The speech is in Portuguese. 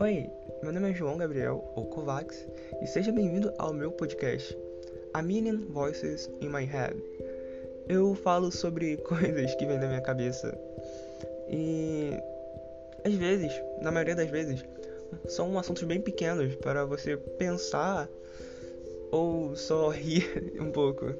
Oi, meu nome é João Gabriel, ou Kovacs, e seja bem-vindo ao meu podcast, A Million Voices in My Head. Eu falo sobre coisas que vêm da minha cabeça e às vezes, na maioria das vezes, são assuntos bem pequenos para você pensar ou só rir um pouco.